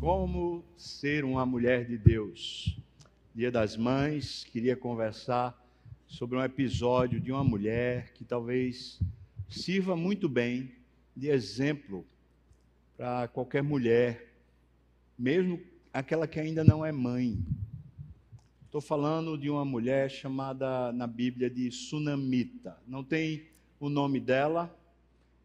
Como ser uma mulher de Deus? Dia das Mães, queria conversar sobre um episódio de uma mulher que talvez sirva muito bem de exemplo para qualquer mulher, mesmo aquela que ainda não é mãe. Estou falando de uma mulher chamada na Bíblia de Sunamita. Não tem o nome dela,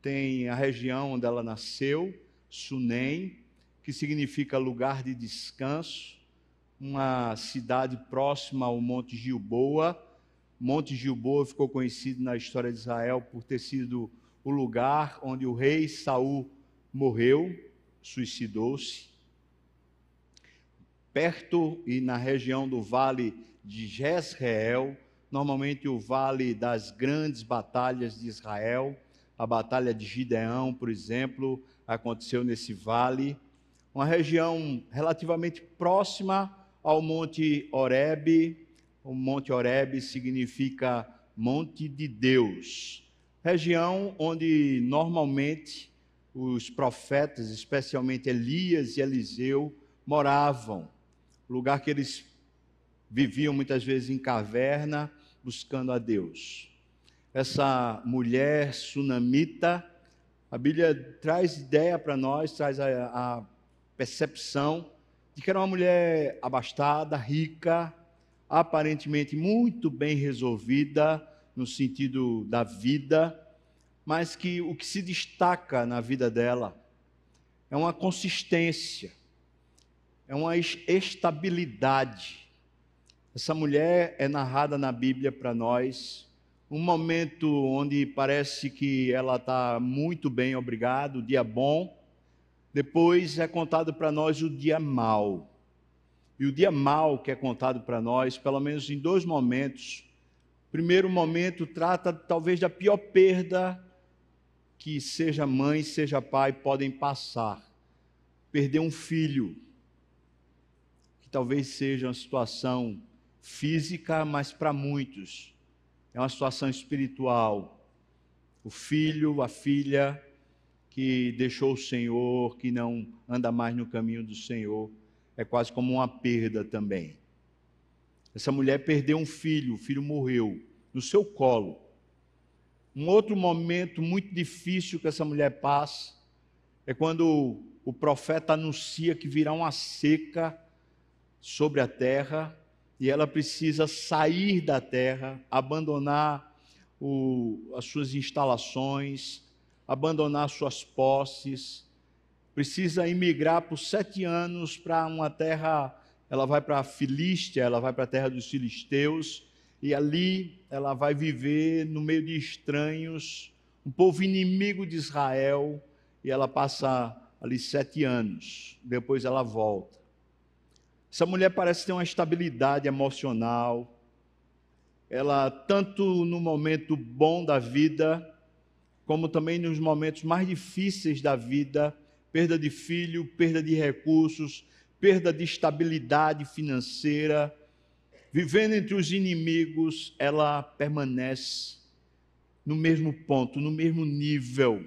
tem a região onde ela nasceu, Sunem que significa lugar de descanso, uma cidade próxima ao Monte Gilboa. Monte Gilboa ficou conhecido na história de Israel por ter sido o lugar onde o rei Saul morreu, suicidou-se. Perto e na região do vale de Jezreel, normalmente o vale das grandes batalhas de Israel, a batalha de Gideão, por exemplo, aconteceu nesse vale uma região relativamente próxima ao Monte Horebe. O Monte Horebe significa Monte de Deus. Região onde normalmente os profetas, especialmente Elias e Eliseu, moravam. Lugar que eles viviam muitas vezes em caverna, buscando a Deus. Essa mulher sunamita, a Bíblia traz ideia para nós, traz a, a percepção de que era uma mulher abastada, rica, aparentemente muito bem resolvida no sentido da vida, mas que o que se destaca na vida dela é uma consistência, é uma estabilidade. Essa mulher é narrada na Bíblia para nós, um momento onde parece que ela está muito bem, obrigado, dia bom, depois é contado para nós o dia mau. E o dia mau que é contado para nós, pelo menos em dois momentos. O primeiro momento trata talvez da pior perda que seja mãe, seja pai podem passar. Perder um filho, que talvez seja uma situação física, mas para muitos é uma situação espiritual. O filho, a filha que deixou o Senhor, que não anda mais no caminho do Senhor, é quase como uma perda também. Essa mulher perdeu um filho, o filho morreu no seu colo. Um outro momento muito difícil que essa mulher passa é quando o profeta anuncia que virá uma seca sobre a terra e ela precisa sair da terra, abandonar o, as suas instalações, abandonar suas posses, precisa emigrar por sete anos para uma terra. Ela vai para a Filístia, ela vai para a terra dos filisteus, e ali ela vai viver no meio de estranhos, um povo inimigo de Israel, e ela passa ali sete anos. Depois ela volta. Essa mulher parece ter uma estabilidade emocional. Ela, tanto no momento bom da vida, como também nos momentos mais difíceis da vida perda de filho, perda de recursos, perda de estabilidade financeira. Vivendo entre os inimigos, ela permanece no mesmo ponto, no mesmo nível.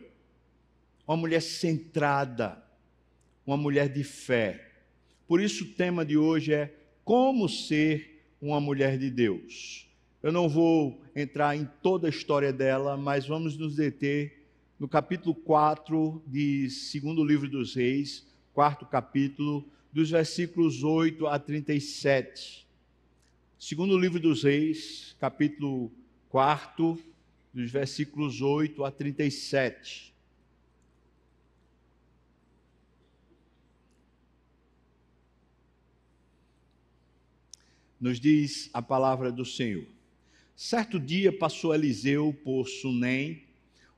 Uma mulher centrada, uma mulher de fé. Por isso o tema de hoje é como ser uma mulher de Deus. Eu não vou entrar em toda a história dela, mas vamos nos deter no capítulo 4 de segundo livro dos reis, quarto capítulo, dos versículos 8 a 37. Segundo livro dos reis, capítulo 4, dos versículos 8 a 37. Nos diz a palavra do Senhor. Certo dia passou Eliseu por Sunem,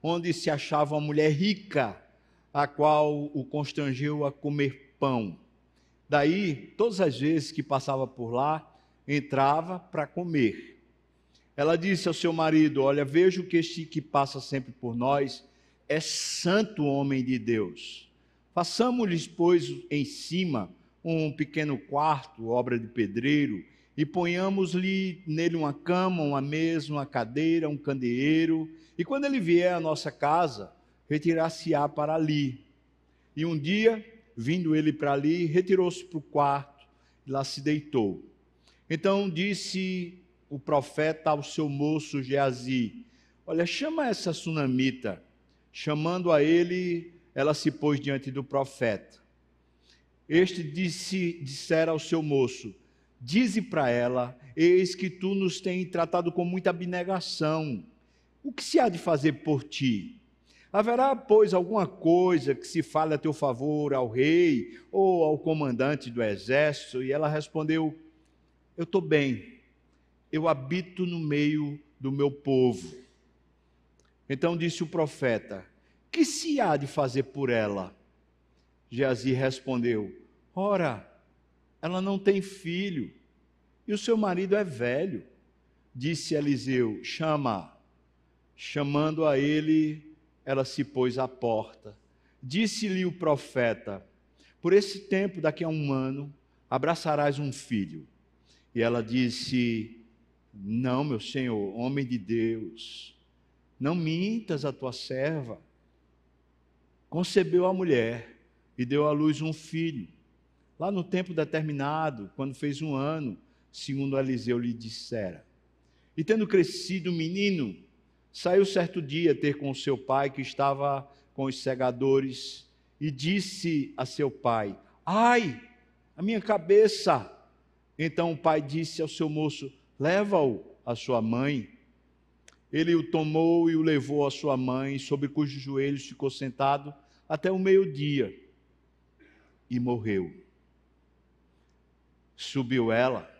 onde se achava uma mulher rica, a qual o constrangeu a comer pão. Daí, todas as vezes que passava por lá, entrava para comer. Ela disse ao seu marido: Olha, vejo que este que passa sempre por nós é santo homem de Deus. Façamos-lhes, pois, em cima um pequeno quarto, obra de pedreiro, e ponhamos-lhe nele uma cama, uma mesa, uma cadeira, um candeeiro, e quando ele vier à nossa casa, retirar-se-á para ali. E um dia vindo ele para ali, retirou-se para o quarto e lá se deitou. Então disse o profeta ao seu moço Geazi: Olha, chama essa sunamita. Chamando a ele, ela se pôs diante do profeta. Este disse, dissera ao seu moço: Dize para ela: Eis que tu nos tens tratado com muita abnegação. O que se há de fazer por ti? Haverá, pois, alguma coisa que se fale a teu favor ao rei ou ao comandante do exército? E ela respondeu: Eu estou bem, eu habito no meio do meu povo. Então disse o profeta: Que se há de fazer por ela? Geazi respondeu: Ora, ela não tem filho e o seu marido é velho. Disse Eliseu: Chama. Chamando a ele, ela se pôs à porta. Disse-lhe o profeta: Por esse tempo, daqui a um ano, abraçarás um filho. E ela disse: Não, meu senhor, homem de Deus, não mintas a tua serva. Concebeu a mulher e deu à luz um filho. Lá no tempo determinado, quando fez um ano, segundo Eliseu lhe dissera. E tendo crescido o menino, Saiu certo dia ter com seu pai, que estava com os segadores, e disse a seu pai: Ai, a minha cabeça! Então o pai disse ao seu moço: Leva-o à sua mãe. Ele o tomou e o levou à sua mãe, sobre cujos joelhos ficou sentado até o meio-dia, e morreu. Subiu ela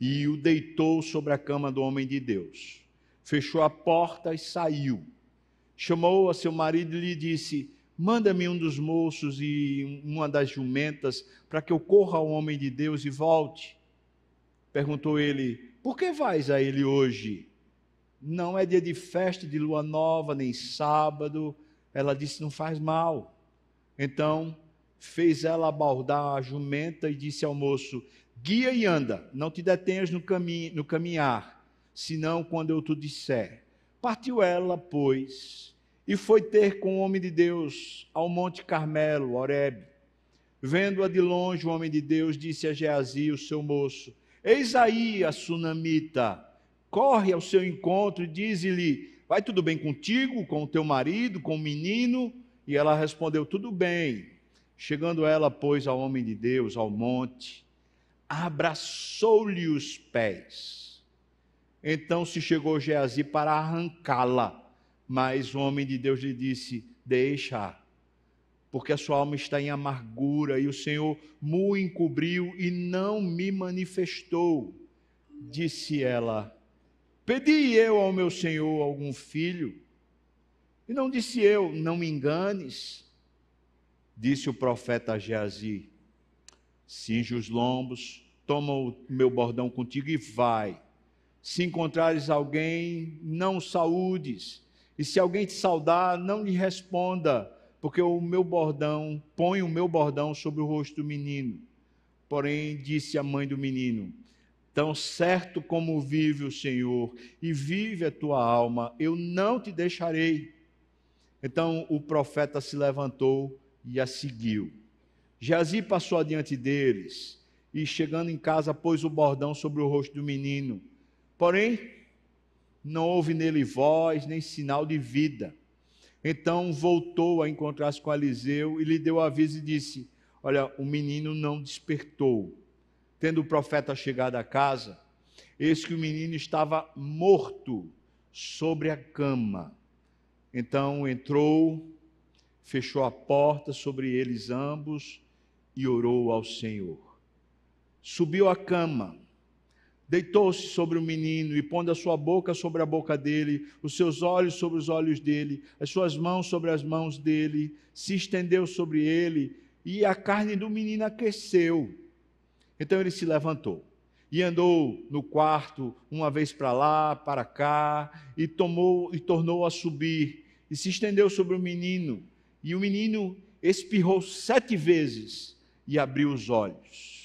e o deitou sobre a cama do homem de Deus fechou a porta e saiu. Chamou a seu marido e lhe disse: Manda-me um dos moços e uma das jumentas, para que eu corra ao homem de Deus e volte. Perguntou ele: Por que vais a ele hoje? Não é dia de festa de lua nova, nem sábado. Ela disse: Não faz mal. Então fez ela abordar a jumenta e disse ao moço: Guia e anda, não te detenhas no, no caminhar senão quando eu te disser. Partiu ela, pois, e foi ter com o homem de Deus ao Monte Carmelo, Horebe. Vendo-a de longe, o homem de Deus disse a Geazi, o seu moço: Eis aí a sunamita, corre ao seu encontro e diz-lhe: Vai tudo bem contigo, com o teu marido, com o menino? E ela respondeu: Tudo bem. Chegando ela, pois, ao homem de Deus, ao monte, abraçou-lhe os pés então se chegou Geazi para arrancá-la, mas o homem de Deus lhe disse: Deixa, porque a sua alma está em amargura e o Senhor me encobriu e não me manifestou. Disse ela: Pedi eu ao meu Senhor algum filho? E não disse eu: Não me enganes. Disse o profeta Geazi: Cinge os lombos, toma o meu bordão contigo e vai se encontrares alguém, não saúdes. E se alguém te saudar, não lhe responda, porque o meu bordão, põe o meu bordão sobre o rosto do menino. Porém, disse a mãe do menino: Tão certo como vive o Senhor e vive a tua alma, eu não te deixarei. Então o profeta se levantou e a seguiu. Jazi passou adiante deles e, chegando em casa, pôs o bordão sobre o rosto do menino. Porém, não houve nele voz nem sinal de vida. Então voltou a encontrar-se com Eliseu e lhe deu aviso e disse: Olha, o menino não despertou. Tendo o profeta chegado à casa, eis que o menino estava morto sobre a cama. Então entrou, fechou a porta sobre eles ambos e orou ao Senhor. Subiu à cama Deitou-se sobre o menino e, pondo a sua boca sobre a boca dele, os seus olhos sobre os olhos dele, as suas mãos sobre as mãos dele, se estendeu sobre ele e a carne do menino aqueceu. Então ele se levantou e andou no quarto, uma vez para lá, para cá, e tomou e tornou a subir e se estendeu sobre o menino. E o menino espirrou sete vezes e abriu os olhos.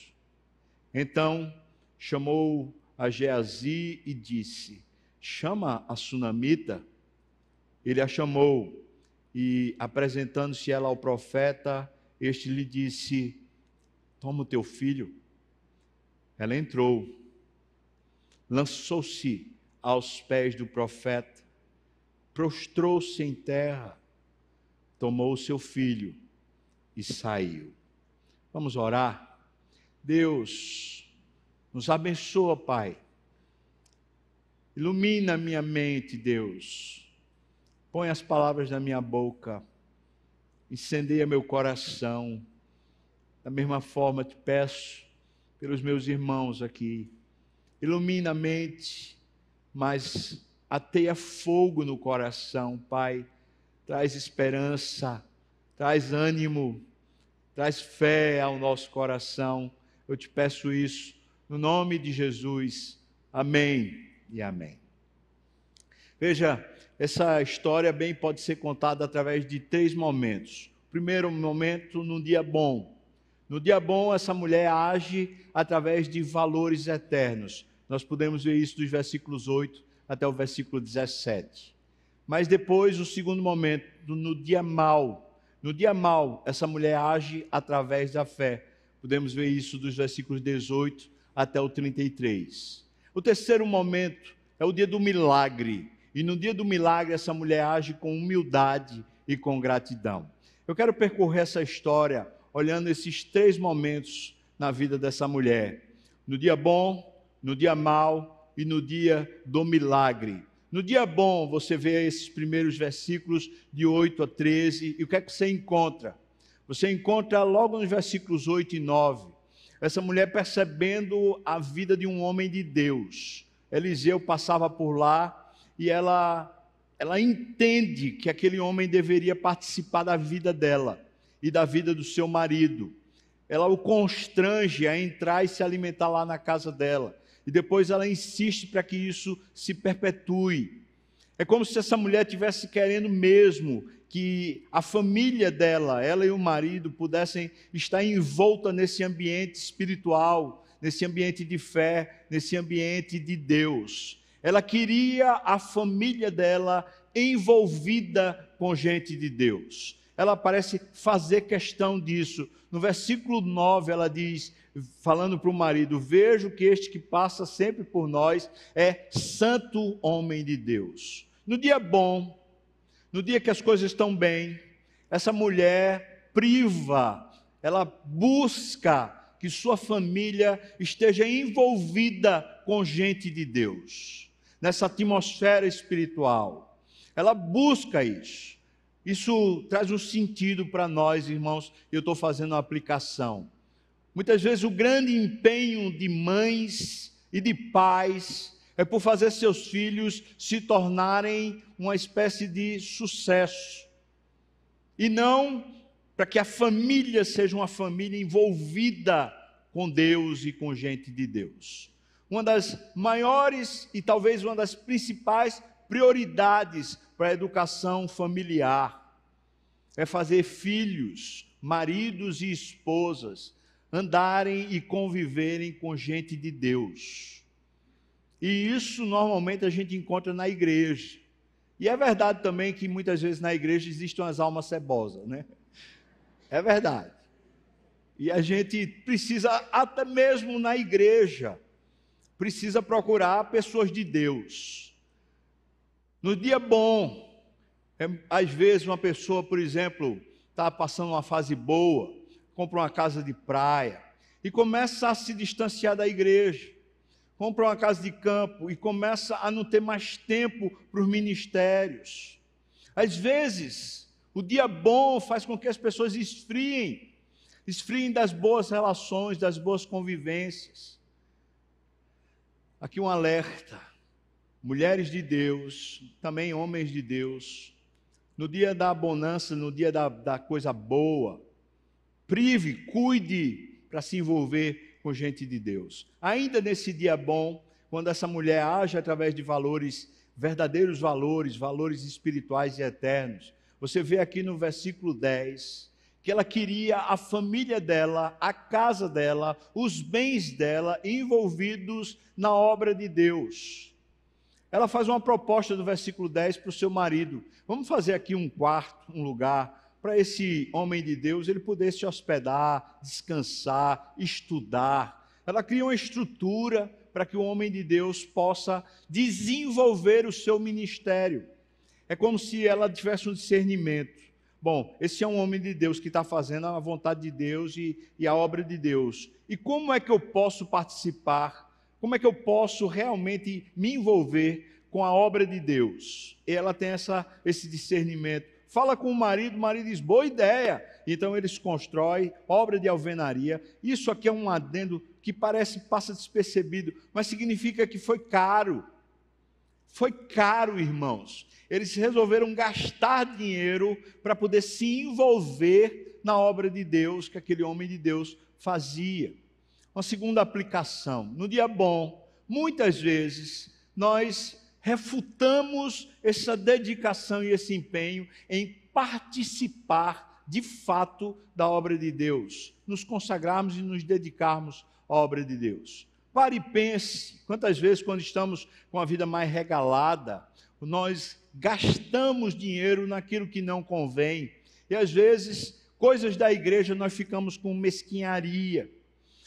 Então chamou a Geazi e disse: Chama a sunamita. Ele a chamou e, apresentando-se ela ao profeta, este lhe disse: Toma o teu filho. Ela entrou, lançou-se aos pés do profeta, prostrou-se em terra, tomou o seu filho e saiu. Vamos orar? Deus, nos abençoa, Pai. Ilumina minha mente, Deus. Põe as palavras na minha boca. Incendeia meu coração. Da mesma forma, te peço pelos meus irmãos aqui. Ilumina a mente, mas ateia fogo no coração, Pai. Traz esperança, traz ânimo, traz fé ao nosso coração. Eu te peço isso no nome de Jesus. Amém e amém. Veja, essa história bem pode ser contada através de três momentos. Primeiro momento, num dia bom. No dia bom, essa mulher age através de valores eternos. Nós podemos ver isso dos versículos 8 até o versículo 17. Mas depois, o segundo momento, no dia mal. No dia mal, essa mulher age através da fé. Podemos ver isso dos versículos 18 até o 33. O terceiro momento é o dia do milagre. E no dia do milagre, essa mulher age com humildade e com gratidão. Eu quero percorrer essa história olhando esses três momentos na vida dessa mulher: no dia bom, no dia mal e no dia do milagre. No dia bom, você vê esses primeiros versículos de 8 a 13, e o que é que você encontra? Você encontra logo nos versículos 8 e 9, essa mulher percebendo a vida de um homem de Deus. Eliseu passava por lá e ela ela entende que aquele homem deveria participar da vida dela e da vida do seu marido. Ela o constrange a entrar e se alimentar lá na casa dela. E depois ela insiste para que isso se perpetue. É como se essa mulher tivesse querendo mesmo que a família dela, ela e o marido, pudessem estar envolta nesse ambiente espiritual, nesse ambiente de fé, nesse ambiente de Deus. Ela queria a família dela envolvida com gente de Deus ela parece fazer questão disso. No versículo 9, ela diz, falando para o marido: Vejo que este que passa sempre por nós é santo homem de Deus. No dia bom, no dia que as coisas estão bem, essa mulher priva, ela busca que sua família esteja envolvida com gente de Deus, nessa atmosfera espiritual. Ela busca isso. Isso traz um sentido para nós, irmãos, eu estou fazendo uma aplicação. Muitas vezes o grande empenho de mães e de pais é por fazer seus filhos se tornarem uma espécie de sucesso. E não para que a família seja uma família envolvida com Deus e com gente de Deus. Uma das maiores e talvez uma das principais prioridades para a educação familiar é fazer filhos, maridos e esposas andarem e conviverem com gente de Deus. E isso normalmente a gente encontra na igreja. E é verdade também que muitas vezes na igreja existem as almas cebosas, né? É verdade. E a gente precisa, até mesmo na igreja, precisa procurar pessoas de Deus no dia bom, é, às vezes uma pessoa, por exemplo, está passando uma fase boa, compra uma casa de praia e começa a se distanciar da igreja, compra uma casa de campo e começa a não ter mais tempo para os ministérios. Às vezes, o dia bom faz com que as pessoas esfriem, esfriem das boas relações, das boas convivências. Aqui um alerta mulheres de Deus, também homens de Deus, no dia da bonança, no dia da, da coisa boa, prive, cuide para se envolver com gente de Deus. Ainda nesse dia bom, quando essa mulher age através de valores, verdadeiros valores, valores espirituais e eternos, você vê aqui no versículo 10 que ela queria a família dela, a casa dela, os bens dela envolvidos na obra de Deus ela faz uma proposta do versículo 10 para o seu marido. Vamos fazer aqui um quarto, um lugar para esse homem de Deus ele pudesse hospedar, descansar, estudar. Ela cria uma estrutura para que o homem de Deus possa desenvolver o seu ministério. É como se ela tivesse um discernimento. Bom, esse é um homem de Deus que está fazendo a vontade de Deus e, e a obra de Deus. E como é que eu posso participar? Como é que eu posso realmente me envolver com a obra de Deus? E ela tem essa, esse discernimento. Fala com o marido, o marido diz: boa ideia. Então eles constroem obra de alvenaria. Isso aqui é um adendo que parece passa despercebido, mas significa que foi caro. Foi caro, irmãos. Eles resolveram gastar dinheiro para poder se envolver na obra de Deus que aquele homem de Deus fazia. Uma segunda aplicação. No dia bom, muitas vezes nós refutamos essa dedicação e esse empenho em participar de fato da obra de Deus, nos consagrarmos e nos dedicarmos à obra de Deus. Pare e pense, quantas vezes, quando estamos com a vida mais regalada, nós gastamos dinheiro naquilo que não convém, e às vezes, coisas da igreja nós ficamos com mesquinharia,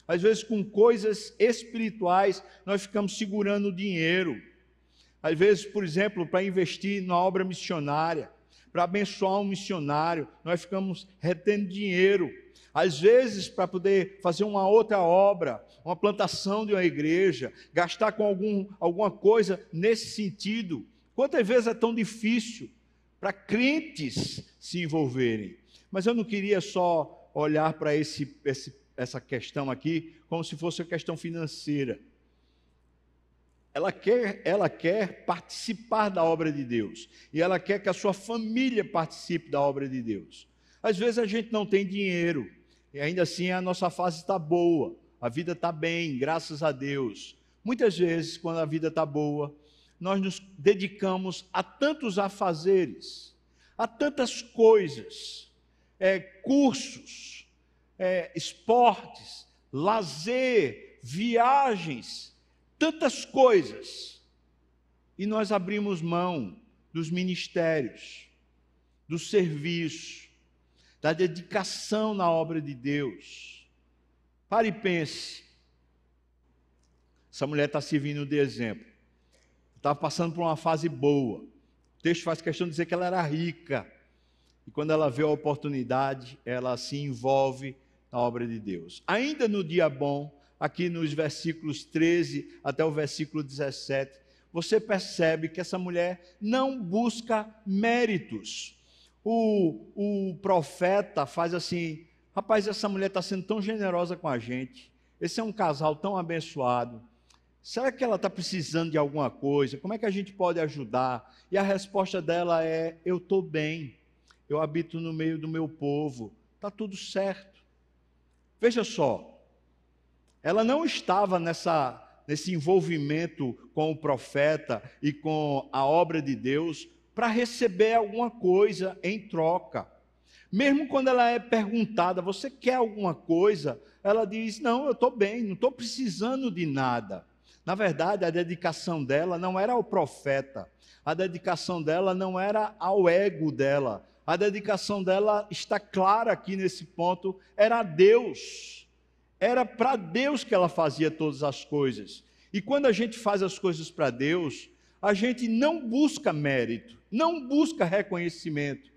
às vezes, com coisas espirituais, nós ficamos segurando o dinheiro, às vezes, por exemplo, para investir na obra missionária, para abençoar um missionário, nós ficamos retendo dinheiro às vezes, para poder fazer uma outra obra, uma plantação de uma igreja, gastar com algum, alguma coisa nesse sentido. Quantas vezes é tão difícil para crentes se envolverem? Mas eu não queria só olhar para esse, esse, essa questão aqui como se fosse uma questão financeira. Ela quer, ela quer participar da obra de Deus. E ela quer que a sua família participe da obra de Deus. Às vezes a gente não tem dinheiro e ainda assim a nossa fase está boa, a vida está bem, graças a Deus. Muitas vezes, quando a vida está boa, nós nos dedicamos a tantos afazeres, a tantas coisas, é, cursos, é, esportes, lazer, viagens, tantas coisas. E nós abrimos mão dos ministérios, do serviço, da dedicação na obra de Deus. Pare e pense. Essa mulher está servindo de exemplo. Estava passando por uma fase boa. O texto faz questão de dizer que ela era rica. E quando ela vê a oportunidade, ela se envolve na obra de Deus. Ainda no dia bom, aqui nos versículos 13 até o versículo 17, você percebe que essa mulher não busca méritos o, o profeta faz assim: rapaz, essa mulher está sendo tão generosa com a gente, esse é um casal tão abençoado. Será que ela está precisando de alguma coisa? Como é que a gente pode ajudar? E a resposta dela é: Eu estou bem, eu habito no meio do meu povo, está tudo certo. Veja só, ela não estava nessa, nesse envolvimento com o profeta e com a obra de Deus para receber alguma coisa em troca. Mesmo quando ela é perguntada, você quer alguma coisa? Ela diz: Não, eu estou bem, não estou precisando de nada. Na verdade, a dedicação dela não era ao profeta, a dedicação dela não era ao ego dela, a dedicação dela está clara aqui nesse ponto, era a Deus. Era para Deus que ela fazia todas as coisas. E quando a gente faz as coisas para Deus, a gente não busca mérito, não busca reconhecimento.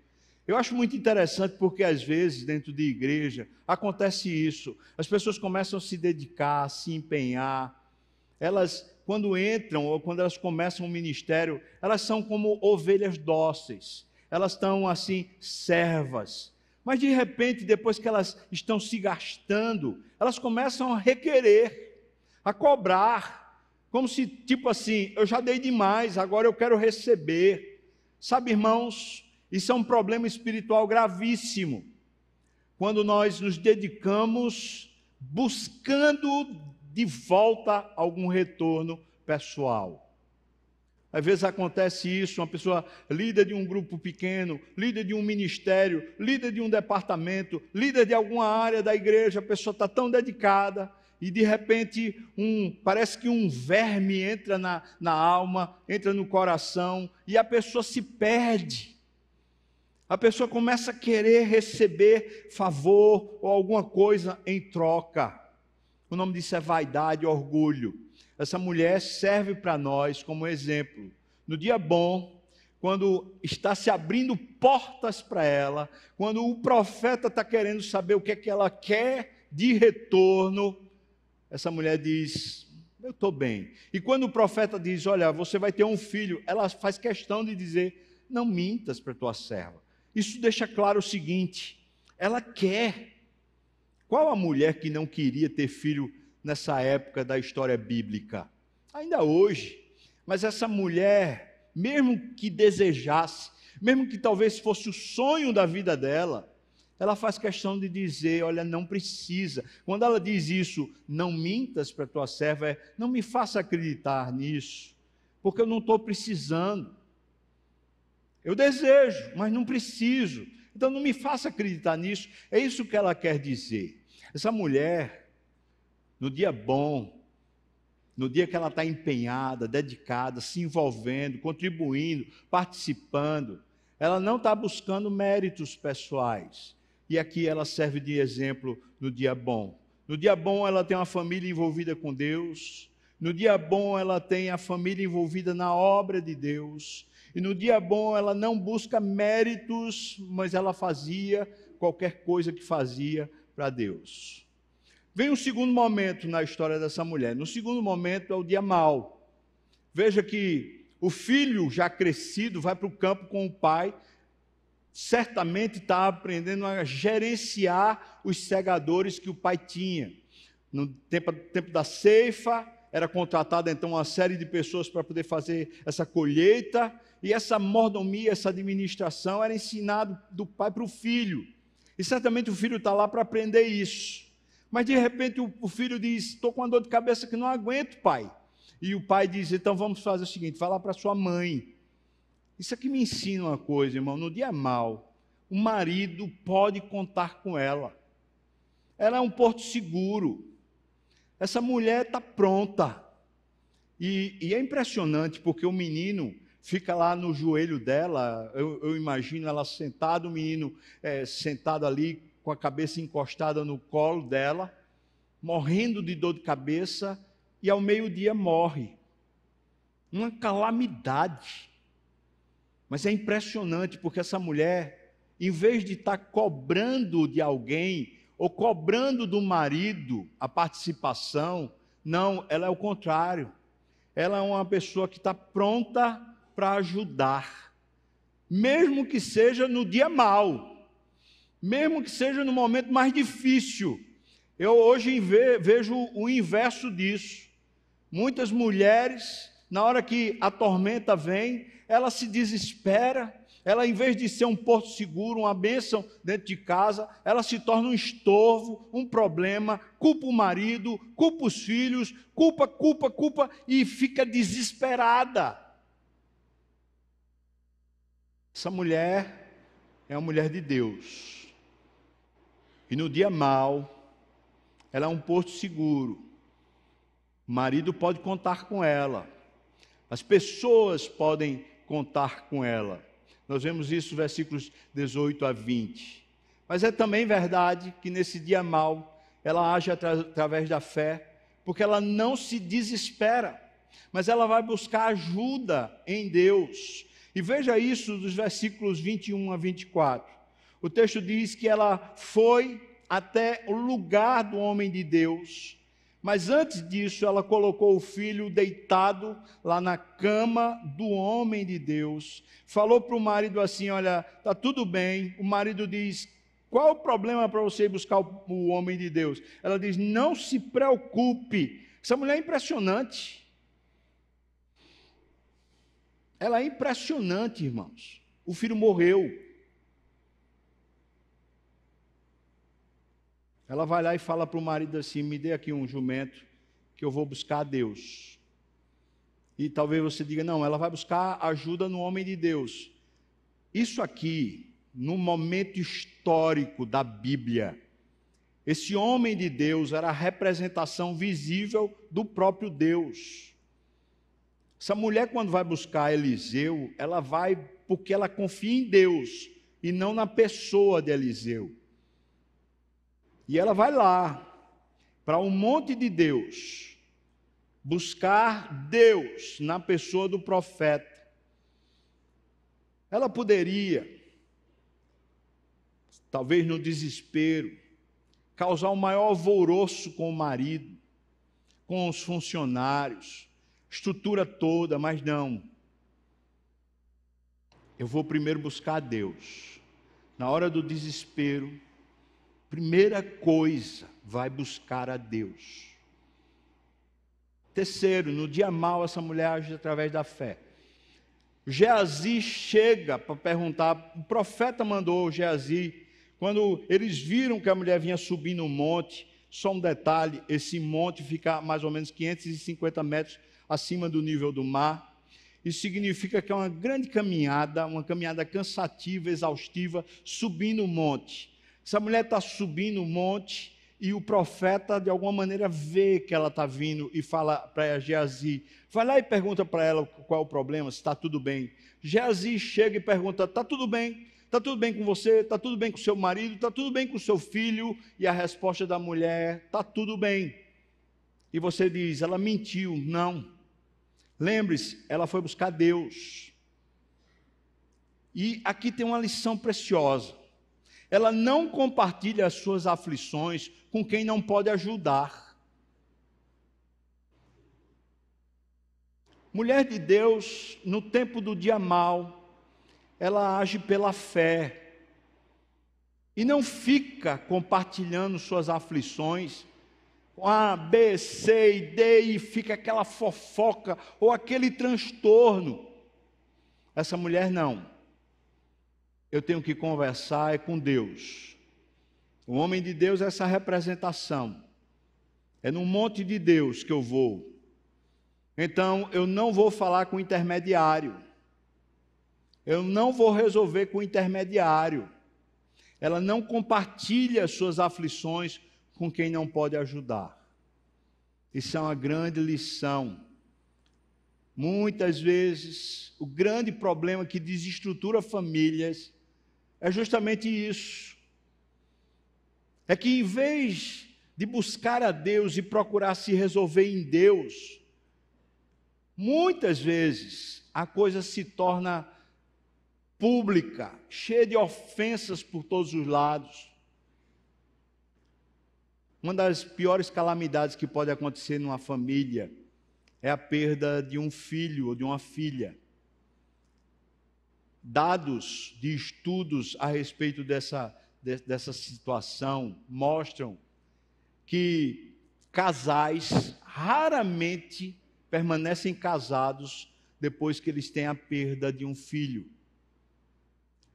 Eu acho muito interessante porque às vezes dentro de igreja acontece isso. As pessoas começam a se dedicar, a se empenhar. Elas, quando entram ou quando elas começam o ministério, elas são como ovelhas dóceis. Elas estão assim, servas. Mas de repente, depois que elas estão se gastando, elas começam a requerer, a cobrar como se, tipo assim, eu já dei demais, agora eu quero receber. Sabe, irmãos, isso é um problema espiritual gravíssimo. Quando nós nos dedicamos buscando de volta algum retorno pessoal. Às vezes acontece isso, uma pessoa líder de um grupo pequeno, líder de um ministério, líder de um departamento, líder de alguma área da igreja, a pessoa está tão dedicada, e de repente um parece que um verme entra na, na alma, entra no coração e a pessoa se perde. A pessoa começa a querer receber favor ou alguma coisa em troca. O nome disso é vaidade, orgulho. Essa mulher serve para nós como exemplo. No dia bom, quando está se abrindo portas para ela, quando o profeta está querendo saber o que é que ela quer de retorno, essa mulher diz: Eu estou bem. E quando o profeta diz: Olha, você vai ter um filho, ela faz questão de dizer: Não mintas para tua serva. Isso deixa claro o seguinte: ela quer. Qual a mulher que não queria ter filho nessa época da história bíblica? Ainda hoje. Mas essa mulher, mesmo que desejasse, mesmo que talvez fosse o sonho da vida dela, ela faz questão de dizer: olha, não precisa. Quando ela diz isso, não mintas para tua serva, é não me faça acreditar nisso, porque eu não estou precisando. Eu desejo, mas não preciso. Então não me faça acreditar nisso. É isso que ela quer dizer. Essa mulher, no dia bom, no dia que ela está empenhada, dedicada, se envolvendo, contribuindo, participando, ela não está buscando méritos pessoais. E aqui ela serve de exemplo no dia bom. No dia bom, ela tem uma família envolvida com Deus. No dia bom, ela tem a família envolvida na obra de Deus. E no dia bom ela não busca méritos, mas ela fazia qualquer coisa que fazia para Deus. Vem um segundo momento na história dessa mulher. No segundo momento é o dia mau. Veja que o filho já crescido vai para o campo com o pai, certamente está aprendendo a gerenciar os segadores que o pai tinha. No tempo, tempo da ceifa, era contratada então uma série de pessoas para poder fazer essa colheita, e essa mordomia, essa administração era ensinado do pai para o filho. E certamente o filho está lá para aprender isso. Mas de repente o, filho diz: Estou com uma dor de cabeça que não aguento, pai. E o pai diz: Então vamos fazer o seguinte: lá para sua mãe. Isso aqui me ensina uma coisa, irmão. No dia mal, o marido pode contar com ela. Ela é um porto seguro. Essa mulher está pronta. E, e, é impressionante porque o menino fica lá no joelho dela, eu, eu imagino ela sentada, o menino é, sentado ali com a cabeça encostada no colo dela, morrendo de dor de cabeça, e ao meio-dia morre. Uma calamidade. Mas é impressionante porque essa mulher, em vez de estar tá cobrando de alguém, ou cobrando do marido a participação, não, ela é o contrário. Ela é uma pessoa que está pronta para ajudar, mesmo que seja no dia mau, mesmo que seja no momento mais difícil. Eu hoje vejo o inverso disso. Muitas mulheres, na hora que a tormenta vem, ela se desespera, ela, em vez de ser um porto seguro, uma bênção dentro de casa, ela se torna um estorvo, um problema, culpa o marido, culpa os filhos, culpa, culpa, culpa, e fica desesperada. Essa mulher é uma mulher de Deus. E no dia mal, ela é um porto seguro. O marido pode contar com ela. As pessoas podem contar com ela. Nós vemos isso versículos 18 a 20. Mas é também verdade que nesse dia mal, ela age através da fé, porque ela não se desespera, mas ela vai buscar ajuda em Deus. E veja isso dos versículos 21 a 24. O texto diz que ela foi até o lugar do homem de Deus, mas antes disso ela colocou o filho deitado lá na cama do homem de Deus. Falou para o marido assim: Olha, tá tudo bem. O marido diz: Qual o problema para você buscar o homem de Deus? Ela diz: Não se preocupe. Essa mulher é impressionante. Ela é impressionante, irmãos. O filho morreu. Ela vai lá e fala para o marido assim: me dê aqui um jumento que eu vou buscar a Deus. E talvez você diga: não, ela vai buscar ajuda no homem de Deus. Isso aqui, no momento histórico da Bíblia, esse homem de Deus era a representação visível do próprio Deus. Essa mulher, quando vai buscar Eliseu, ela vai porque ela confia em Deus e não na pessoa de Eliseu. E ela vai lá, para um monte de Deus, buscar Deus na pessoa do profeta. Ela poderia, talvez no desespero, causar o maior alvoroço com o marido, com os funcionários, estrutura toda, mas não. Eu vou primeiro buscar Deus. Na hora do desespero, primeira coisa, vai buscar a Deus. Terceiro, no dia mal, essa mulher age através da fé. Geazi chega para perguntar, o profeta mandou Geazi, quando eles viram que a mulher vinha subindo um monte, só um detalhe, esse monte fica mais ou menos 550 metros acima do nível do mar. Isso significa que é uma grande caminhada, uma caminhada cansativa, exaustiva, subindo o monte. Essa mulher está subindo o monte e o profeta, de alguma maneira, vê que ela está vindo e fala para Geazi: vai lá e pergunta para ela qual é o problema, se está tudo bem. Geazi chega e pergunta: está tudo bem? Está tudo bem com você? Está tudo bem com seu marido? Está tudo bem com seu filho? E a resposta da mulher: está tudo bem. E você diz: ela mentiu. Não. Lembre-se, ela foi buscar Deus. E aqui tem uma lição preciosa. Ela não compartilha as suas aflições com quem não pode ajudar. Mulher de Deus, no tempo do dia mal, ela age pela fé. E não fica compartilhando suas aflições com A, B, C e D e fica aquela fofoca ou aquele transtorno. Essa mulher não. Eu tenho que conversar é com Deus. O homem de Deus é essa representação. É no monte de Deus que eu vou. Então, eu não vou falar com intermediário. Eu não vou resolver com intermediário. Ela não compartilha suas aflições com quem não pode ajudar. Isso é uma grande lição. Muitas vezes, o grande problema que desestrutura famílias é justamente isso. É que em vez de buscar a Deus e procurar se resolver em Deus, muitas vezes a coisa se torna pública, cheia de ofensas por todos os lados. Uma das piores calamidades que pode acontecer numa família é a perda de um filho ou de uma filha. Dados de estudos a respeito dessa, dessa situação mostram que casais raramente permanecem casados depois que eles têm a perda de um filho.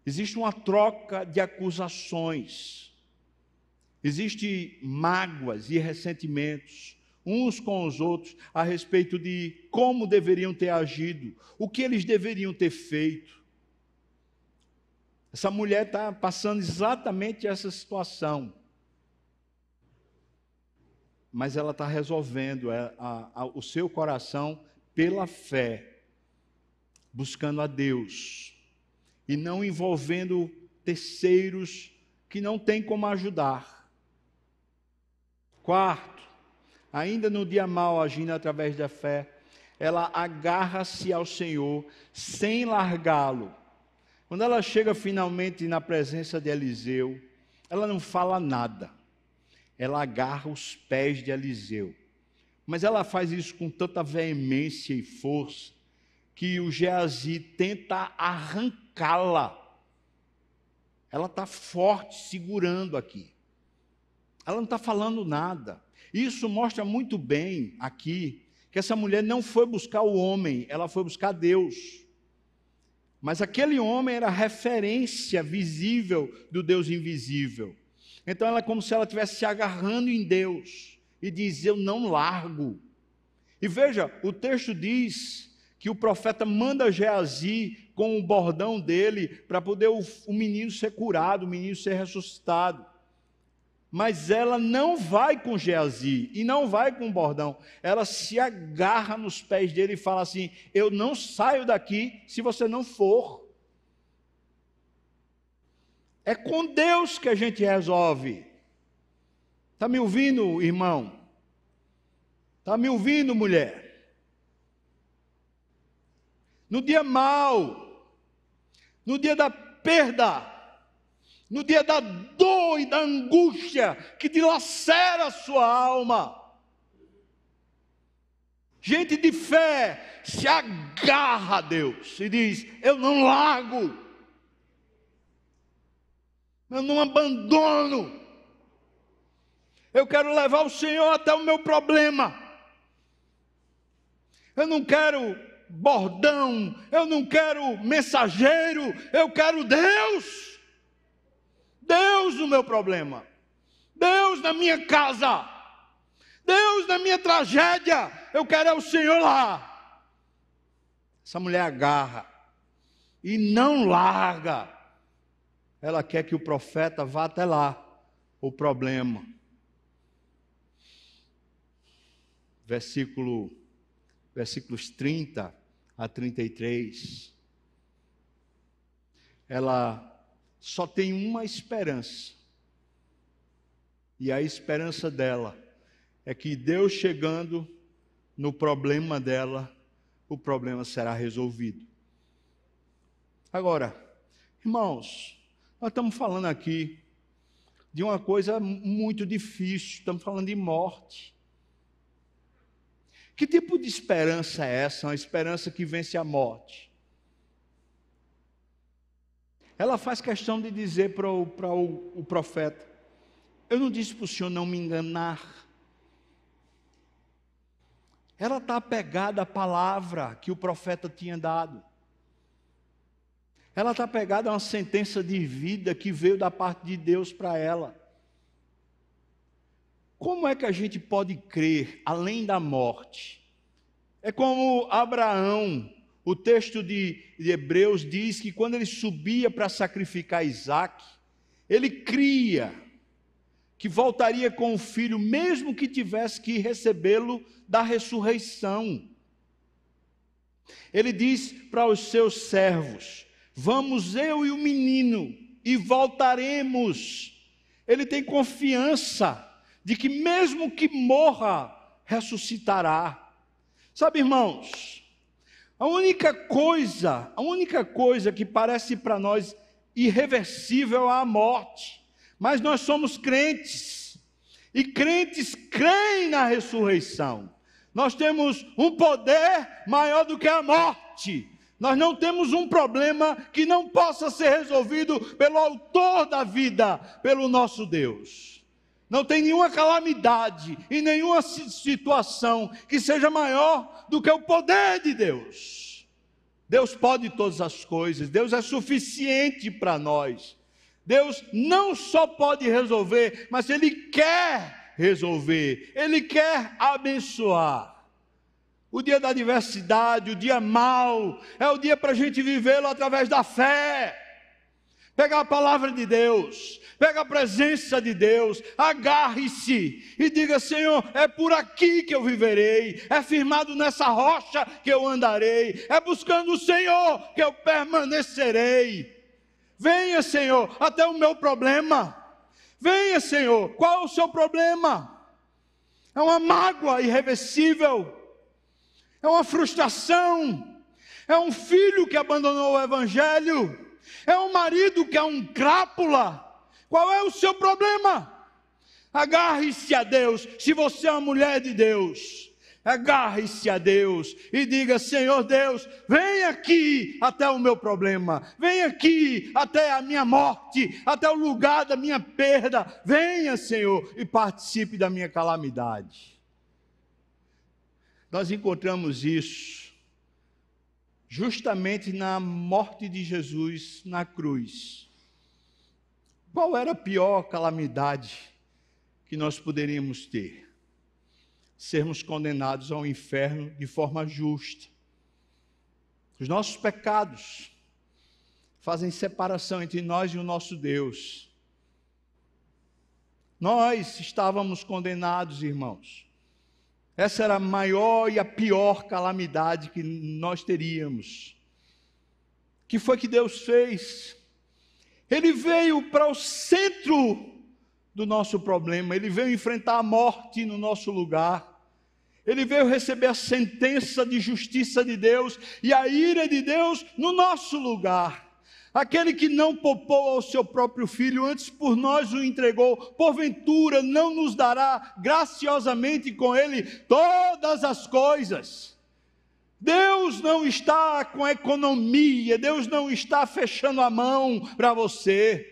Existe uma troca de acusações, existe mágoas e ressentimentos uns com os outros a respeito de como deveriam ter agido, o que eles deveriam ter feito. Essa mulher está passando exatamente essa situação. Mas ela está resolvendo a, a, a, o seu coração pela fé, buscando a Deus e não envolvendo terceiros que não têm como ajudar. Quarto, ainda no dia mal agindo através da fé, ela agarra-se ao Senhor sem largá-lo. Quando ela chega finalmente na presença de Eliseu, ela não fala nada. Ela agarra os pés de Eliseu. Mas ela faz isso com tanta veemência e força que o Geazi tenta arrancá-la. Ela está forte, segurando aqui. Ela não está falando nada. Isso mostra muito bem aqui que essa mulher não foi buscar o homem, ela foi buscar Deus. Mas aquele homem era referência visível do Deus invisível. Então ela é como se ela estivesse se agarrando em Deus e diz: Eu não largo. E veja, o texto diz que o profeta manda Geazi com o bordão dele para poder o, o menino ser curado, o menino ser ressuscitado. Mas ela não vai com Geazi e não vai com o bordão. Ela se agarra nos pés dele e fala assim: Eu não saio daqui se você não for. É com Deus que a gente resolve. Está me ouvindo, irmão? Está me ouvindo, mulher? No dia mau, no dia da perda, no dia da dor e da angústia que dilacera a sua alma. Gente de fé se agarra a Deus e diz: Eu não largo, eu não abandono, eu quero levar o Senhor até o meu problema. Eu não quero bordão, eu não quero mensageiro, eu quero Deus. Deus no meu problema, Deus na minha casa, Deus na minha tragédia, eu quero é o Senhor lá. Essa mulher agarra e não larga, ela quer que o profeta vá até lá, o problema. Versículo, versículos 30 a 33. Ela só tem uma esperança. E a esperança dela é que Deus chegando no problema dela, o problema será resolvido. Agora, irmãos, nós estamos falando aqui de uma coisa muito difícil, estamos falando de morte. Que tipo de esperança é essa? Uma esperança que vence a morte ela faz questão de dizer para o, para o, o profeta: Eu não disse para o senhor não me enganar. Ela está apegada à palavra que o profeta tinha dado. Ela está apegada a uma sentença de vida que veio da parte de Deus para ela. Como é que a gente pode crer além da morte? É como Abraão o texto de, de Hebreus diz que quando ele subia para sacrificar Isaac, ele cria que voltaria com o filho, mesmo que tivesse que recebê-lo da ressurreição. Ele diz para os seus servos: Vamos eu e o menino e voltaremos. Ele tem confiança de que, mesmo que morra, ressuscitará. Sabe, irmãos, a única coisa, a única coisa que parece para nós irreversível é a morte. Mas nós somos crentes. E crentes creem na ressurreição. Nós temos um poder maior do que a morte. Nós não temos um problema que não possa ser resolvido pelo autor da vida, pelo nosso Deus. Não tem nenhuma calamidade e nenhuma situação que seja maior do que o poder de Deus. Deus pode todas as coisas, Deus é suficiente para nós. Deus não só pode resolver, mas Ele quer resolver, Ele quer abençoar. O dia da adversidade, o dia mau, é o dia para a gente vivê-lo através da fé. Pega a palavra de Deus, pega a presença de Deus, agarre-se e diga: Senhor, é por aqui que eu viverei, é firmado nessa rocha que eu andarei, é buscando o Senhor que eu permanecerei. Venha, Senhor, até o meu problema. Venha, Senhor, qual é o seu problema? É uma mágoa irreversível, é uma frustração, é um filho que abandonou o Evangelho, é um marido que é um crápula qual é o seu problema? Agarre-se a Deus. Se você é uma mulher de Deus, agarre-se a Deus e diga: Senhor Deus, vem aqui até o meu problema, vem aqui até a minha morte, até o lugar da minha perda. Venha, Senhor, e participe da minha calamidade. Nós encontramos isso justamente na morte de Jesus na cruz. Qual era a pior calamidade que nós poderíamos ter? Sermos condenados ao inferno de forma justa. Os nossos pecados fazem separação entre nós e o nosso Deus. Nós estávamos condenados, irmãos. Essa era a maior e a pior calamidade que nós teríamos. Que foi que Deus fez? Ele veio para o centro do nosso problema, ele veio enfrentar a morte no nosso lugar. Ele veio receber a sentença de justiça de Deus e a ira de Deus no nosso lugar. Aquele que não poupou ao seu próprio filho, antes por nós o entregou, porventura não nos dará graciosamente com ele todas as coisas. Deus não está com economia, Deus não está fechando a mão para você.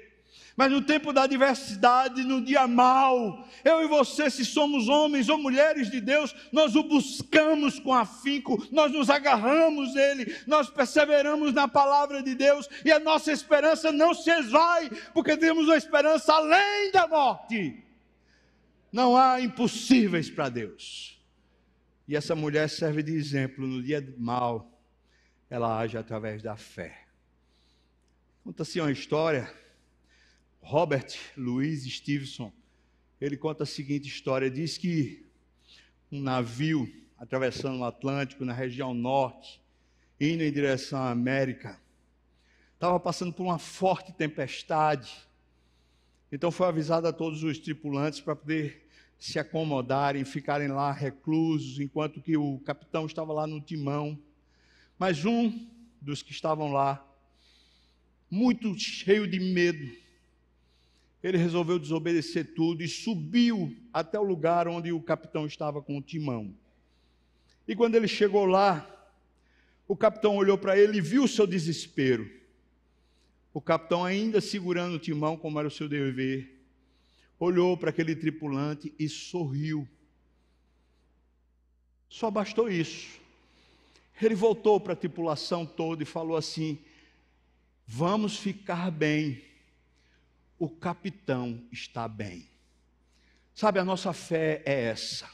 Mas no tempo da adversidade, no dia mau, eu e você, se somos homens ou mulheres de Deus, nós o buscamos com afinco, nós nos agarramos nele, nós perseveramos na palavra de Deus e a nossa esperança não se esvai, porque temos uma esperança além da morte. Não há impossíveis para Deus. E essa mulher serve de exemplo no dia mau, ela age através da fé. Conta-se uma história Robert Louis Stevenson, ele conta a seguinte história: diz que um navio atravessando o Atlântico na região norte, indo em direção à América, estava passando por uma forte tempestade. Então foi avisado a todos os tripulantes para poder se acomodarem, ficarem lá reclusos, enquanto que o capitão estava lá no timão. Mas um dos que estavam lá, muito cheio de medo, ele resolveu desobedecer tudo e subiu até o lugar onde o capitão estava com o timão. E quando ele chegou lá, o capitão olhou para ele e viu o seu desespero. O capitão, ainda segurando o timão, como era o seu dever, olhou para aquele tripulante e sorriu. Só bastou isso. Ele voltou para a tripulação toda e falou assim: Vamos ficar bem o capitão está bem. Sabe, a nossa fé é essa.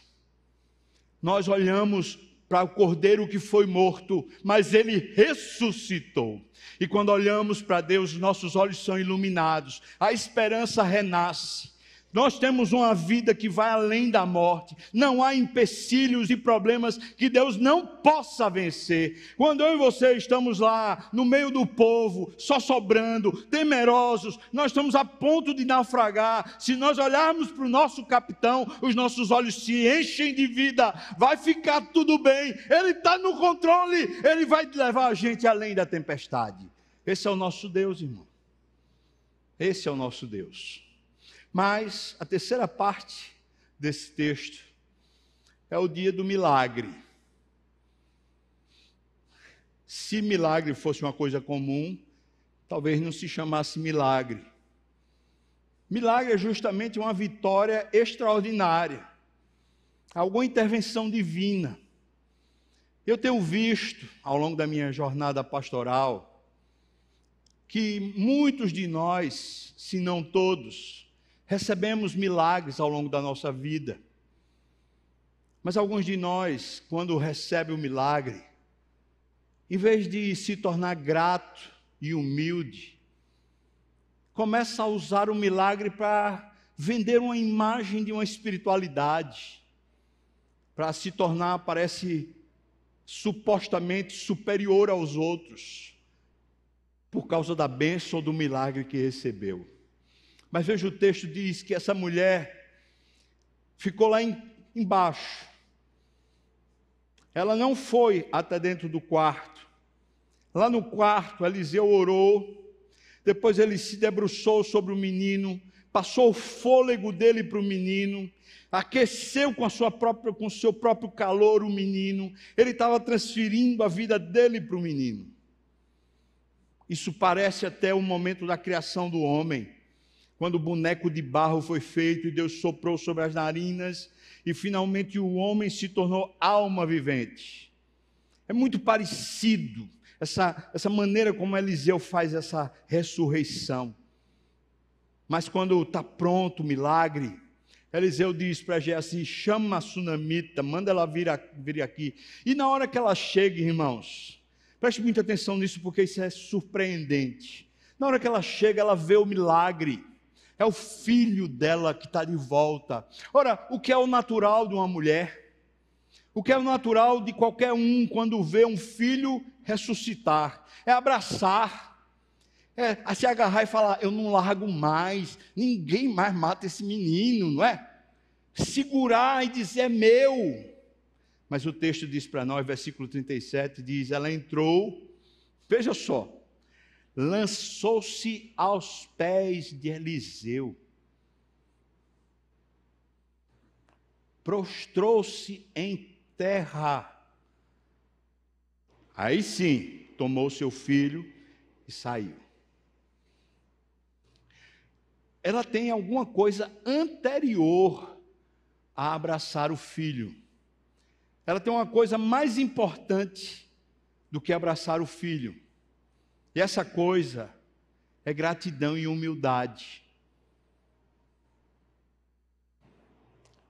Nós olhamos para o cordeiro que foi morto, mas ele ressuscitou. E quando olhamos para Deus, nossos olhos são iluminados, a esperança renasce. Nós temos uma vida que vai além da morte. Não há empecilhos e problemas que Deus não possa vencer. Quando eu e você estamos lá, no meio do povo, só sobrando, temerosos, nós estamos a ponto de naufragar. Se nós olharmos para o nosso capitão, os nossos olhos se enchem de vida. Vai ficar tudo bem. Ele está no controle. Ele vai levar a gente além da tempestade. Esse é o nosso Deus, irmão. Esse é o nosso Deus. Mas a terceira parte desse texto é o dia do milagre. Se milagre fosse uma coisa comum, talvez não se chamasse milagre. Milagre é justamente uma vitória extraordinária, alguma intervenção divina. Eu tenho visto, ao longo da minha jornada pastoral, que muitos de nós, se não todos, recebemos milagres ao longo da nossa vida. Mas alguns de nós, quando recebe o milagre, em vez de se tornar grato e humilde, começa a usar o milagre para vender uma imagem de uma espiritualidade, para se tornar, parece, supostamente superior aos outros, por causa da bênção ou do milagre que recebeu. Mas veja o texto diz que essa mulher ficou lá em, embaixo. Ela não foi até dentro do quarto. Lá no quarto, Eliseu orou. Depois ele se debruçou sobre o menino, passou o fôlego dele para o menino, aqueceu com a sua própria, com o seu próprio calor o menino. Ele estava transferindo a vida dele para o menino. Isso parece até o momento da criação do homem quando o boneco de barro foi feito e Deus soprou sobre as narinas e finalmente o homem se tornou alma vivente. É muito parecido essa, essa maneira como Eliseu faz essa ressurreição. Mas quando está pronto o milagre, Eliseu diz para Geazi: chama a sunamita, manda ela vir, vir aqui. E na hora que ela chega, irmãos, preste muita atenção nisso porque isso é surpreendente. Na hora que ela chega, ela vê o milagre. É o filho dela que está de volta. Ora, o que é o natural de uma mulher? O que é o natural de qualquer um quando vê um filho ressuscitar? É abraçar, É, se agarrar e falar, eu não largo mais, ninguém mais mata esse menino, não é? Segurar e dizer, é meu. Mas o texto diz para nós, versículo 37, diz: ela entrou, veja só, lançou-se aos pés de Eliseu, prostrou-se em terra. Aí sim, tomou seu filho e saiu. Ela tem alguma coisa anterior a abraçar o filho. Ela tem uma coisa mais importante do que abraçar o filho. E essa coisa é gratidão e humildade.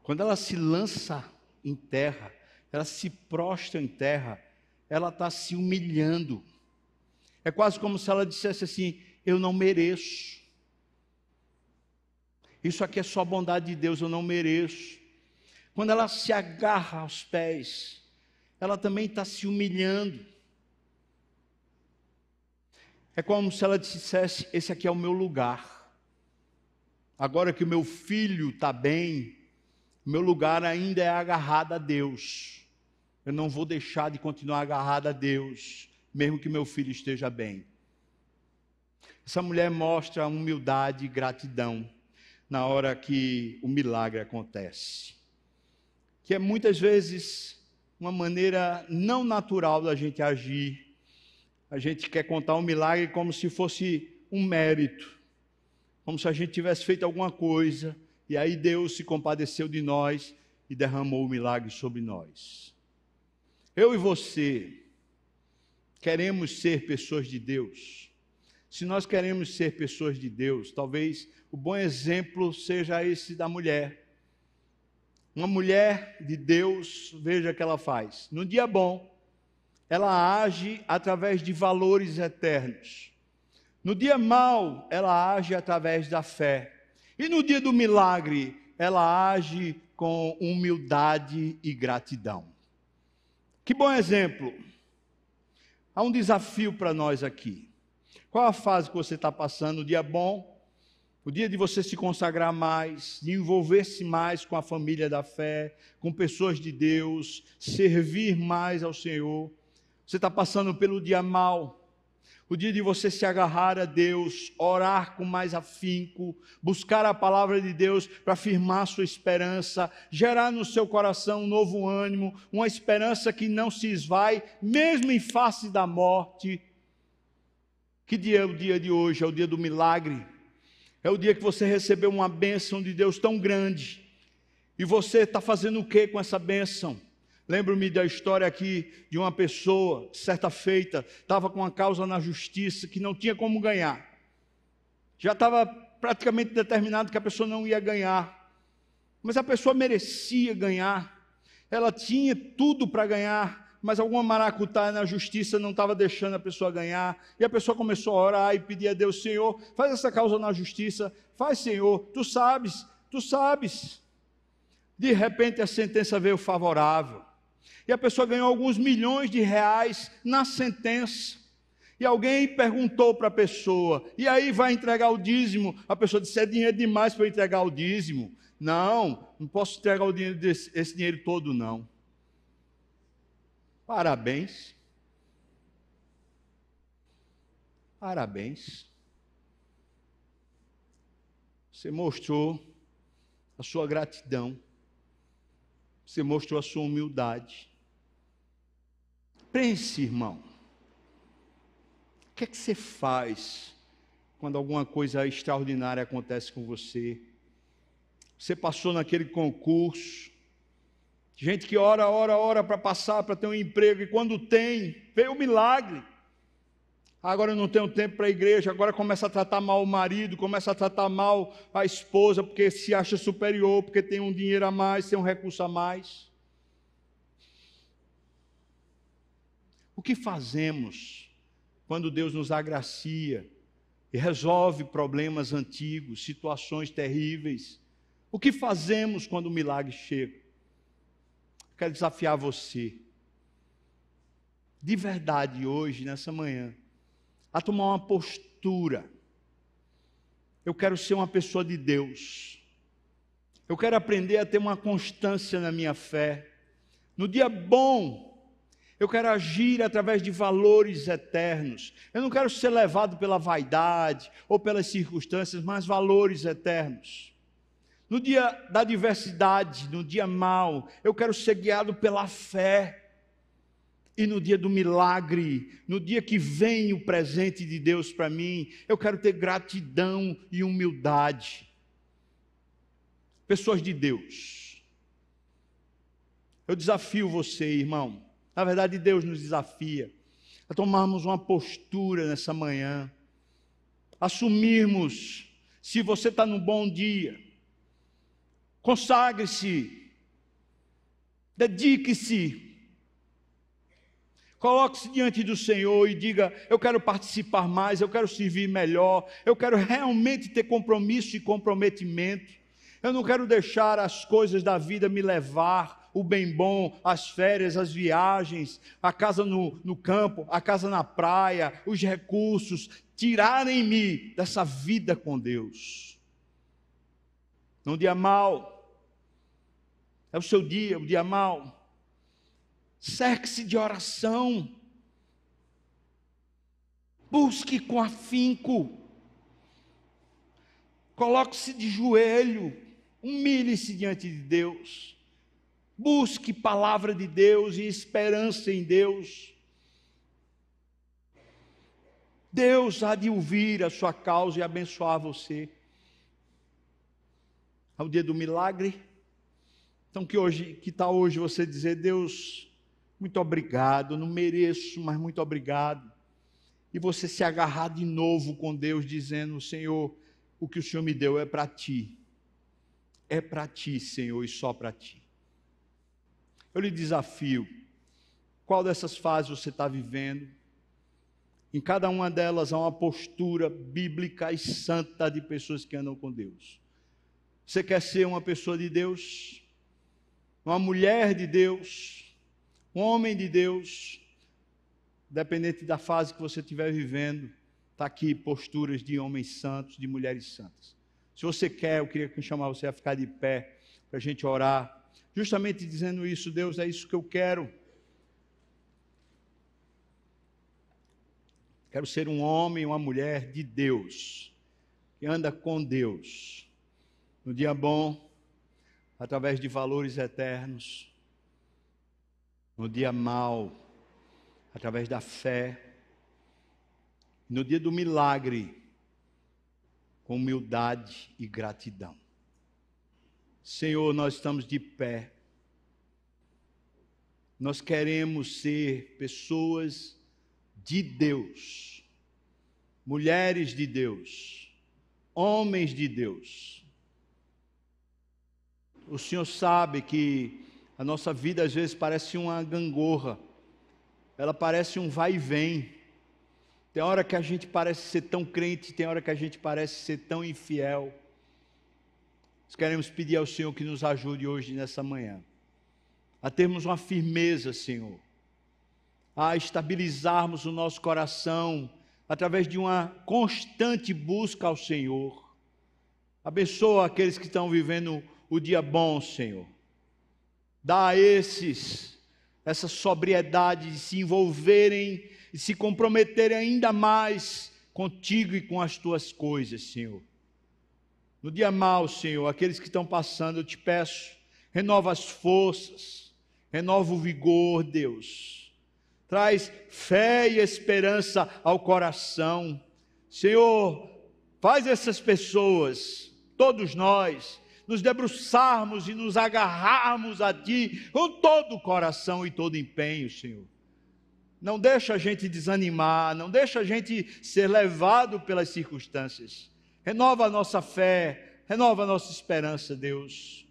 Quando ela se lança em terra, ela se prostra em terra, ela está se humilhando. É quase como se ela dissesse assim: Eu não mereço. Isso aqui é só bondade de Deus, eu não mereço. Quando ela se agarra aos pés, ela também está se humilhando. É como se ela dissesse: Esse aqui é o meu lugar. Agora que o meu filho está bem, meu lugar ainda é agarrado a Deus. Eu não vou deixar de continuar agarrado a Deus, mesmo que meu filho esteja bem. Essa mulher mostra humildade e gratidão na hora que o milagre acontece. Que é muitas vezes uma maneira não natural da gente agir. A gente quer contar um milagre como se fosse um mérito, como se a gente tivesse feito alguma coisa, e aí Deus se compadeceu de nós e derramou o milagre sobre nós. Eu e você queremos ser pessoas de Deus. Se nós queremos ser pessoas de Deus, talvez o bom exemplo seja esse da mulher. Uma mulher de Deus, veja o que ela faz. No dia bom, ela age através de valores eternos. No dia mau, ela age através da fé. E no dia do milagre, ela age com humildade e gratidão. Que bom exemplo. Há um desafio para nós aqui. Qual a fase que você está passando? O dia bom? O dia de você se consagrar mais, de envolver-se mais com a família da fé, com pessoas de Deus, servir mais ao Senhor. Você está passando pelo dia mal o dia de você se agarrar a Deus, orar com mais afinco, buscar a palavra de Deus para firmar sua esperança, gerar no seu coração um novo ânimo, uma esperança que não se esvai, mesmo em face da morte. Que dia é o dia de hoje? É o dia do milagre. É o dia que você recebeu uma bênção de Deus tão grande. E você está fazendo o que com essa bênção? Lembro-me da história aqui de uma pessoa, certa feita, estava com uma causa na justiça que não tinha como ganhar. Já estava praticamente determinado que a pessoa não ia ganhar. Mas a pessoa merecia ganhar. Ela tinha tudo para ganhar, mas alguma maracutaia na justiça não estava deixando a pessoa ganhar. E a pessoa começou a orar e pedir a Deus: Senhor, faz essa causa na justiça. Faz, Senhor, tu sabes, tu sabes. De repente a sentença veio favorável e a pessoa ganhou alguns milhões de reais na sentença. E alguém perguntou para a pessoa: e aí vai entregar o dízimo? A pessoa disse: é dinheiro demais para entregar o dízimo. Não, não posso entregar o dinheiro desse, esse dinheiro todo, não. Parabéns. Parabéns. Você mostrou a sua gratidão. Você mostrou a sua humildade. Pense, irmão. O que é que você faz quando alguma coisa extraordinária acontece com você? Você passou naquele concurso. Gente que ora, ora, ora para passar, para ter um emprego, e quando tem, veio o milagre. Agora eu não tenho tempo para a igreja, agora começa a tratar mal o marido, começa a tratar mal a esposa, porque se acha superior, porque tem um dinheiro a mais, tem um recurso a mais. O que fazemos quando Deus nos agracia e resolve problemas antigos, situações terríveis? O que fazemos quando o milagre chega? Quero desafiar você, de verdade, hoje, nessa manhã, a tomar uma postura. Eu quero ser uma pessoa de Deus. Eu quero aprender a ter uma constância na minha fé. No dia bom, eu quero agir através de valores eternos. Eu não quero ser levado pela vaidade ou pelas circunstâncias, mas valores eternos. No dia da adversidade, no dia mau, eu quero ser guiado pela fé. E no dia do milagre, no dia que vem o presente de Deus para mim, eu quero ter gratidão e humildade. Pessoas de Deus, eu desafio você, irmão, na verdade, Deus nos desafia a tomarmos uma postura nessa manhã, assumirmos se você está num bom dia, consagre-se, dedique-se, Coloque-se diante do Senhor e diga: Eu quero participar mais, eu quero servir melhor, eu quero realmente ter compromisso e comprometimento. Eu não quero deixar as coisas da vida me levar, o bem bom, as férias, as viagens, a casa no, no campo, a casa na praia, os recursos, tirarem-me dessa vida com Deus. Num dia mal, é o seu dia, o dia mal. Cerque-se de oração. Busque com afinco. Coloque-se de joelho. Humilhe-se diante de Deus. Busque palavra de Deus e esperança em Deus. Deus há de ouvir a sua causa e abençoar você. Ao dia do milagre. Então que hoje, que tal hoje você dizer, Deus, muito obrigado, não mereço, mas muito obrigado. E você se agarrar de novo com Deus, dizendo, Senhor, o que o Senhor me deu é para ti é para ti, Senhor, e só para ti. Eu lhe desafio, qual dessas fases você está vivendo? Em cada uma delas há uma postura bíblica e santa de pessoas que andam com Deus. Você quer ser uma pessoa de Deus? Uma mulher de Deus? Um homem de Deus? Dependente da fase que você estiver vivendo, está aqui posturas de homens santos, de mulheres santas. Se você quer, eu queria chamar você a ficar de pé para a gente orar, justamente dizendo isso, Deus, é isso que eu quero. Quero ser um homem, uma mulher de Deus, que anda com Deus. No dia bom, através de valores eternos. No dia mau, através da fé. No dia do milagre, com humildade e gratidão. Senhor, nós estamos de pé. Nós queremos ser pessoas de Deus, mulheres de Deus, homens de Deus. O Senhor sabe que a nossa vida às vezes parece uma gangorra, ela parece um vai e vem. Tem hora que a gente parece ser tão crente, tem hora que a gente parece ser tão infiel. Nós queremos pedir ao Senhor que nos ajude hoje nessa manhã, a termos uma firmeza, Senhor, a estabilizarmos o nosso coração através de uma constante busca ao Senhor. Abençoa aqueles que estão vivendo o dia bom, Senhor. Dá a esses essa sobriedade de se envolverem e se comprometerem ainda mais contigo e com as tuas coisas, Senhor. No dia mau, Senhor, aqueles que estão passando, eu te peço, renova as forças, renova o vigor, Deus. Traz fé e esperança ao coração. Senhor, faz essas pessoas, todos nós, nos debruçarmos e nos agarrarmos a Ti com todo o coração e todo empenho, Senhor. Não deixa a gente desanimar, não deixa a gente ser levado pelas circunstâncias. Renova a nossa fé, renova a nossa esperança, Deus.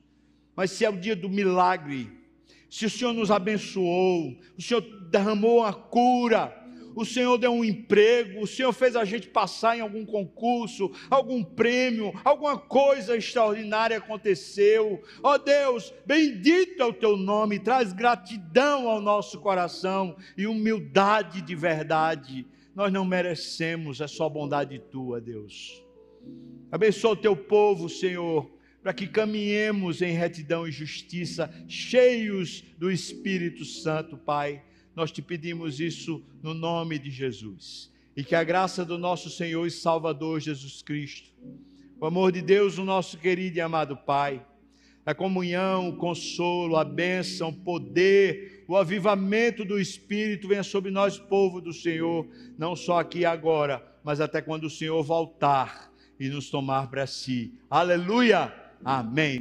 Mas se é o dia do milagre, se o Senhor nos abençoou, o Senhor derramou a cura, o Senhor deu um emprego, o Senhor fez a gente passar em algum concurso, algum prêmio, alguma coisa extraordinária aconteceu. Ó oh Deus, bendito é o teu nome, traz gratidão ao nosso coração e humildade de verdade. nós não merecemos, é só bondade tua, Deus. Abençoa o teu povo, Senhor, para que caminhemos em retidão e justiça, cheios do Espírito Santo, Pai. Nós te pedimos isso no nome de Jesus. E que a graça do nosso Senhor e Salvador Jesus Cristo, o amor de Deus, o nosso querido e amado Pai, a comunhão, o consolo, a bênção, o poder, o avivamento do Espírito venha sobre nós, povo do Senhor, não só aqui e agora, mas até quando o Senhor voltar e nos tomar para si. Aleluia! Amém.